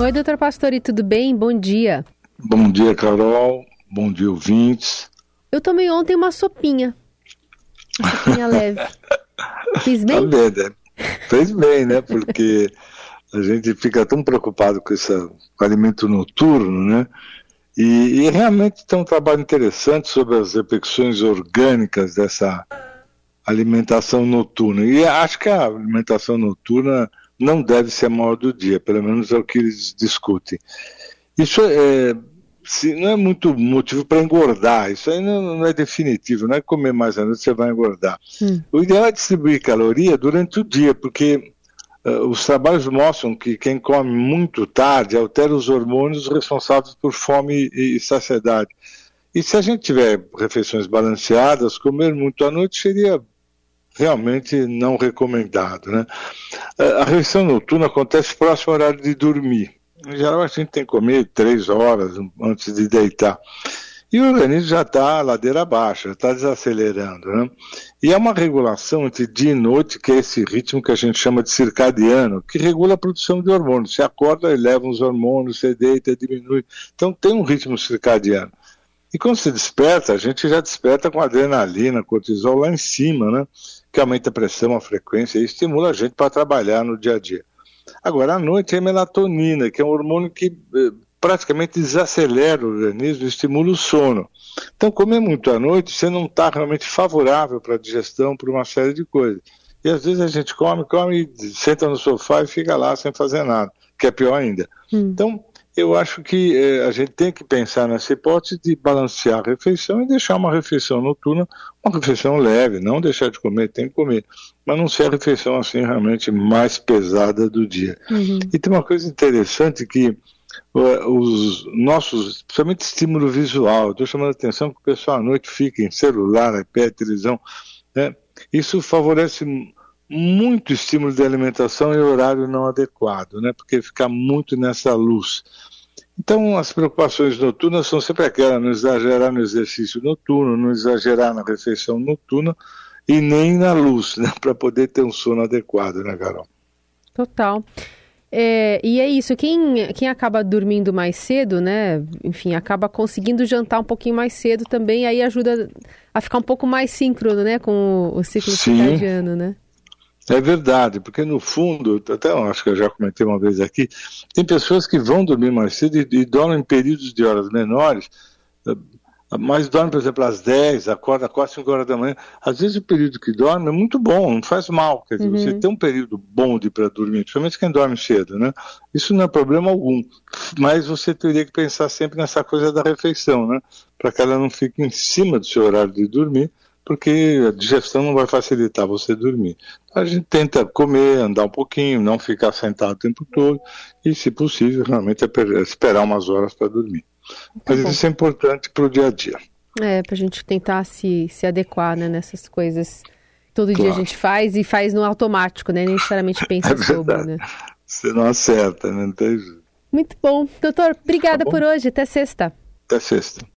Oi, doutor Pastori, tudo bem? Bom dia. Bom dia, Carol. Bom dia, ouvintes. Eu tomei ontem uma sopinha. Uma sopinha leve. Fiz bem? Tá bem, né? Fez bem, né? Porque a gente fica tão preocupado com esse com alimento noturno, né? E, e, realmente tem um trabalho interessante sobre as repercussões orgânicas dessa alimentação noturna. E acho que a alimentação noturna não deve ser a maior do dia, pelo menos é o que eles discutem. Isso é, se, não é muito motivo para engordar, isso aí não, não, é definitivo, não é comer mais à noite você vai engordar. Hum. O ideal é distribuir caloria durante o dia, porque uh, os trabalhos mostram que quem come muito tarde altera os hormônios responsáveis por fome e, e saciedade. E se a gente tiver refeições balanceadas, comer muito à noite seria realmente não recomendado. Né? A refeição noturna acontece próximo ao horário de dormir. Em geral, a gente tem que comer três horas antes de deitar. E o organismo já está ladeira abaixo, já está desacelerando. Né? E é uma regulação entre dia e noite, que é esse ritmo que a gente chama de circadiano, que regula a produção de hormônios. Você acorda, eleva os hormônios, você deita, diminui. Então tem um ritmo circadiano. E quando se desperta, a gente já desperta com adrenalina, cortisol lá em cima, né? Que aumenta a pressão, a frequência e estimula a gente para trabalhar no dia a dia. Agora, à noite é melatonina, que é um hormônio que eh, praticamente desacelera o organismo e estimula o sono. Então, comer muito à noite, você não está realmente favorável para a digestão, para uma série de coisas. E às vezes a gente come, come, senta no sofá e fica lá sem fazer nada, que é pior ainda. Hum. Então, eu acho que eh, a gente tem que pensar nessa hipótese de balancear a refeição e deixar uma refeição noturna, uma refeição leve, não deixar de comer, tem que comer, mas não ser a refeição assim realmente mais pesada do dia. Uhum. E tem uma coisa interessante que uh, os nossos, principalmente estímulo visual, estou chamando a atenção que o pessoal à noite fica em celular, iPad, televisão, né? isso favorece muito estímulo de alimentação e horário não adequado, né? Porque fica muito nessa luz. Então, as preocupações noturnas são sempre aquelas: não exagerar no exercício noturno, não exagerar na refeição noturna e nem na luz, né? Para poder ter um sono adequado, né, Carol? Total. É, e é isso, quem, quem acaba dormindo mais cedo, né? Enfim, acaba conseguindo jantar um pouquinho mais cedo também, aí ajuda a ficar um pouco mais síncrono, né? Com o, o ciclo circadiano, né? É verdade, porque no fundo, até acho que eu já comentei uma vez aqui, tem pessoas que vão dormir mais cedo e, e dormem em períodos de horas menores, eh, mas dormem, por exemplo, às 10, acorda 4, 5 horas da manhã. Às vezes o período que dorme é muito bom, não faz mal. Quer dizer, uhum. você tem um período bom de para dormir, principalmente quem dorme cedo, né? Isso não é problema algum. Mas você teria que pensar sempre nessa coisa da refeição, né? Para que ela não fique em cima do seu horário de dormir, porque a digestão não vai facilitar você dormir. A gente tenta comer, andar um pouquinho, não ficar sentado o tempo todo e, se possível, realmente é esperar umas horas para dormir. Tá Mas bom. isso é importante para o dia a dia. É, para a gente tentar se, se adequar né, nessas coisas. Todo claro. dia a gente faz e faz no automático, né? Nem necessariamente pensa é sobre, né? Você não acerta, né? Não tem... Muito bom. Doutor, obrigada tá bom. por hoje. Até sexta. Até sexta.